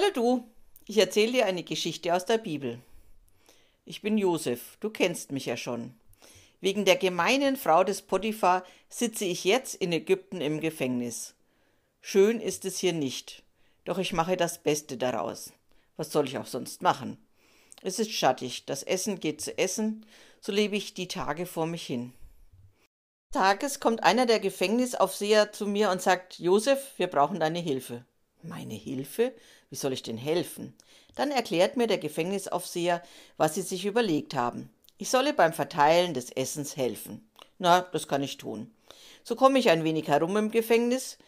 Hallo du, ich erzähle dir eine Geschichte aus der Bibel. Ich bin Josef, du kennst mich ja schon. Wegen der gemeinen Frau des Potiphar sitze ich jetzt in Ägypten im Gefängnis. Schön ist es hier nicht, doch ich mache das Beste daraus. Was soll ich auch sonst machen? Es ist schattig, das Essen geht zu essen, so lebe ich die Tage vor mich hin. Tages kommt einer der Gefängnisaufseher zu mir und sagt, Josef, wir brauchen deine Hilfe. Meine Hilfe? Wie soll ich denn helfen? Dann erklärt mir der Gefängnisaufseher, was sie sich überlegt haben. Ich solle beim Verteilen des Essens helfen. Na, das kann ich tun. So komme ich ein wenig herum im Gefängnis.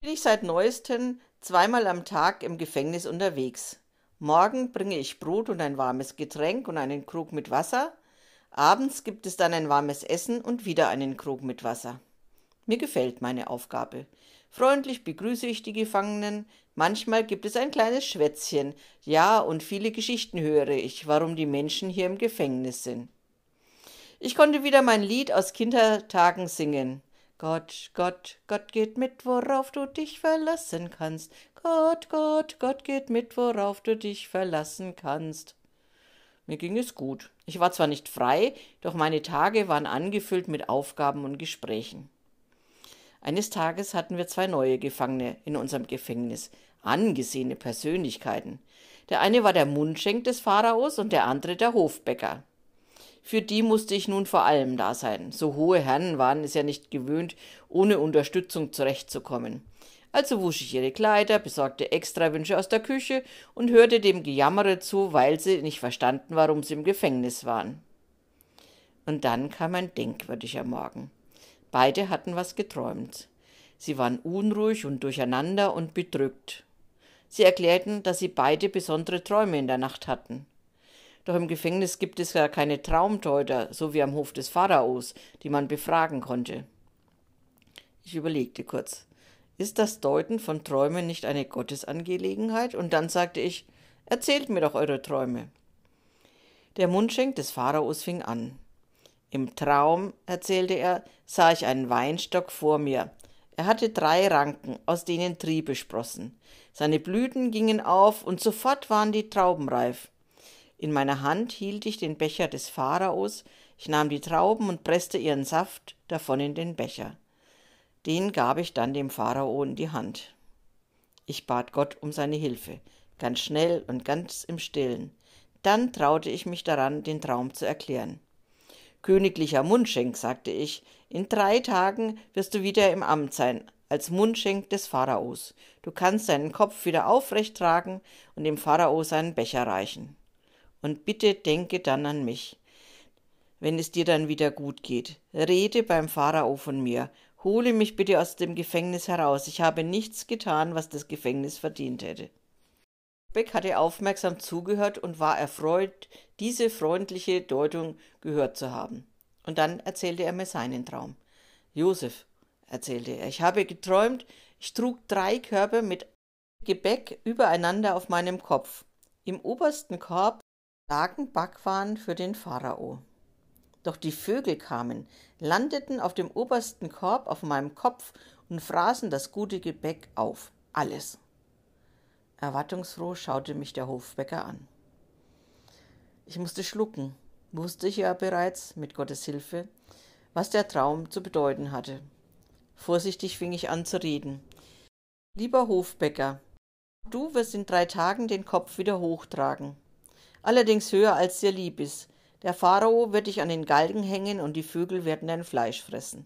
Bin ich seit neuestem zweimal am Tag im Gefängnis unterwegs. Morgen bringe ich Brot und ein warmes Getränk und einen Krug mit Wasser. Abends gibt es dann ein warmes Essen und wieder einen Krug mit Wasser. Mir gefällt meine Aufgabe. Freundlich begrüße ich die Gefangenen, manchmal gibt es ein kleines Schwätzchen, ja, und viele Geschichten höre ich, warum die Menschen hier im Gefängnis sind. Ich konnte wieder mein Lied aus Kindertagen singen. Gott, Gott, Gott geht mit, worauf du dich verlassen kannst. Gott, Gott, Gott geht mit, worauf du dich verlassen kannst. Mir ging es gut. Ich war zwar nicht frei, doch meine Tage waren angefüllt mit Aufgaben und Gesprächen. Eines Tages hatten wir zwei neue Gefangene in unserem Gefängnis, angesehene Persönlichkeiten. Der eine war der Mundschenk des Pharaos und der andere der Hofbäcker. Für die musste ich nun vor allem da sein. So hohe Herren waren es ja nicht gewöhnt, ohne Unterstützung zurechtzukommen. Also wusch ich ihre Kleider, besorgte Extrawünsche aus der Küche und hörte dem Gejammere zu, weil sie nicht verstanden, warum sie im Gefängnis waren. Und dann kam ein denkwürdiger Morgen. Beide hatten was geträumt. Sie waren unruhig und durcheinander und bedrückt. Sie erklärten, dass sie beide besondere Träume in der Nacht hatten. Doch im Gefängnis gibt es ja keine Traumdeuter, so wie am Hof des Pharaos, die man befragen konnte. Ich überlegte kurz. Ist das Deuten von Träumen nicht eine Gottesangelegenheit? Und dann sagte ich, erzählt mir doch eure Träume. Der Mundschenk des Pharaos fing an. Im Traum, erzählte er, sah ich einen Weinstock vor mir. Er hatte drei Ranken, aus denen Triebe sprossen. Seine Blüten gingen auf, und sofort waren die Trauben reif. In meiner Hand hielt ich den Becher des Pharaos, ich nahm die Trauben und presste ihren Saft davon in den Becher. Den gab ich dann dem Pharao in die Hand. Ich bat Gott um seine Hilfe, ganz schnell und ganz im stillen. Dann traute ich mich daran, den Traum zu erklären. Königlicher Mundschenk, sagte ich, in drei Tagen wirst du wieder im Amt sein, als Mundschenk des Pharaos. Du kannst deinen Kopf wieder aufrecht tragen und dem Pharao seinen Becher reichen. Und bitte denke dann an mich. Wenn es dir dann wieder gut geht, rede beim Pharao von mir, hole mich bitte aus dem Gefängnis heraus, ich habe nichts getan, was das Gefängnis verdient hätte. Beck hatte aufmerksam zugehört und war erfreut, diese freundliche Deutung gehört zu haben. Und dann erzählte er mir seinen Traum. Josef, erzählte er, ich habe geträumt, ich trug drei Körbe mit Gebäck übereinander auf meinem Kopf. Im obersten Korb lagen Backwaren für den Pharao. Doch die Vögel kamen, landeten auf dem obersten Korb auf meinem Kopf und fraßen das gute Gebäck auf. Alles. Erwartungsfroh schaute mich der Hofbäcker an. Ich musste schlucken, wusste ich ja bereits, mit Gottes Hilfe, was der Traum zu bedeuten hatte. Vorsichtig fing ich an zu reden. Lieber Hofbäcker, du wirst in drei Tagen den Kopf wieder hochtragen. Allerdings höher als dir lieb ist. Der Pharao wird dich an den Galgen hängen und die Vögel werden dein Fleisch fressen.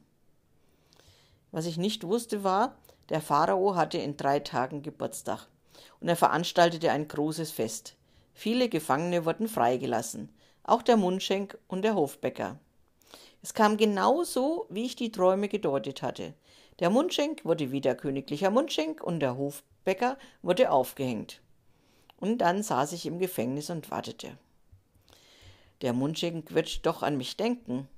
Was ich nicht wusste war, der Pharao hatte in drei Tagen Geburtstag und er veranstaltete ein großes Fest. Viele Gefangene wurden freigelassen, auch der Mundschenk und der Hofbäcker. Es kam genau so, wie ich die Träume gedeutet hatte. Der Mundschenk wurde wieder königlicher Mundschenk und der Hofbäcker wurde aufgehängt. Und dann saß ich im Gefängnis und wartete. Der Mundschenk wird doch an mich denken.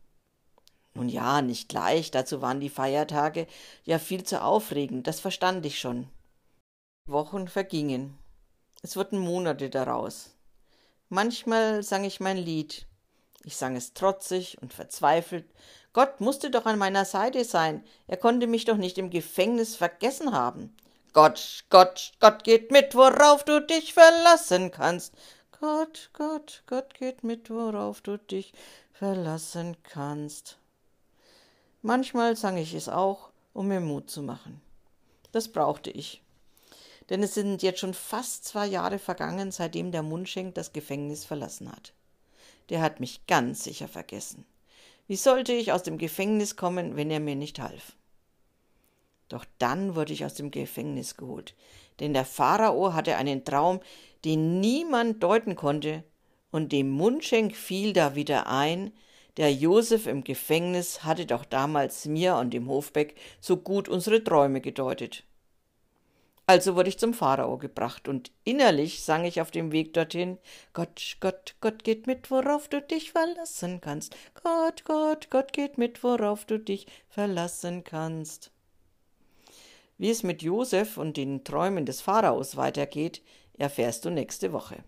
Nun ja, nicht gleich, dazu waren die Feiertage ja viel zu aufregend, das verstand ich schon. Wochen vergingen. Es wurden Monate daraus. Manchmal sang ich mein Lied. Ich sang es trotzig und verzweifelt. Gott musste doch an meiner Seite sein. Er konnte mich doch nicht im Gefängnis vergessen haben. Gott, Gott, Gott geht mit, worauf du dich verlassen kannst. Gott, Gott, Gott geht mit, worauf du dich verlassen kannst. Manchmal sang ich es auch, um mir Mut zu machen. Das brauchte ich. Denn es sind jetzt schon fast zwei Jahre vergangen, seitdem der Mundschenk das Gefängnis verlassen hat. Der hat mich ganz sicher vergessen. Wie sollte ich aus dem Gefängnis kommen, wenn er mir nicht half? Doch dann wurde ich aus dem Gefängnis geholt, denn der Pharao hatte einen Traum, den niemand deuten konnte, und dem Mundschenk fiel da wieder ein, der Josef im Gefängnis hatte doch damals mir und dem Hofbeck so gut unsere Träume gedeutet. Also wurde ich zum Pharao gebracht und innerlich sang ich auf dem Weg dorthin: Gott, Gott, Gott geht mit, worauf du dich verlassen kannst. Gott, Gott, Gott geht mit, worauf du dich verlassen kannst. Wie es mit Josef und den Träumen des Pharaos weitergeht, erfährst du nächste Woche.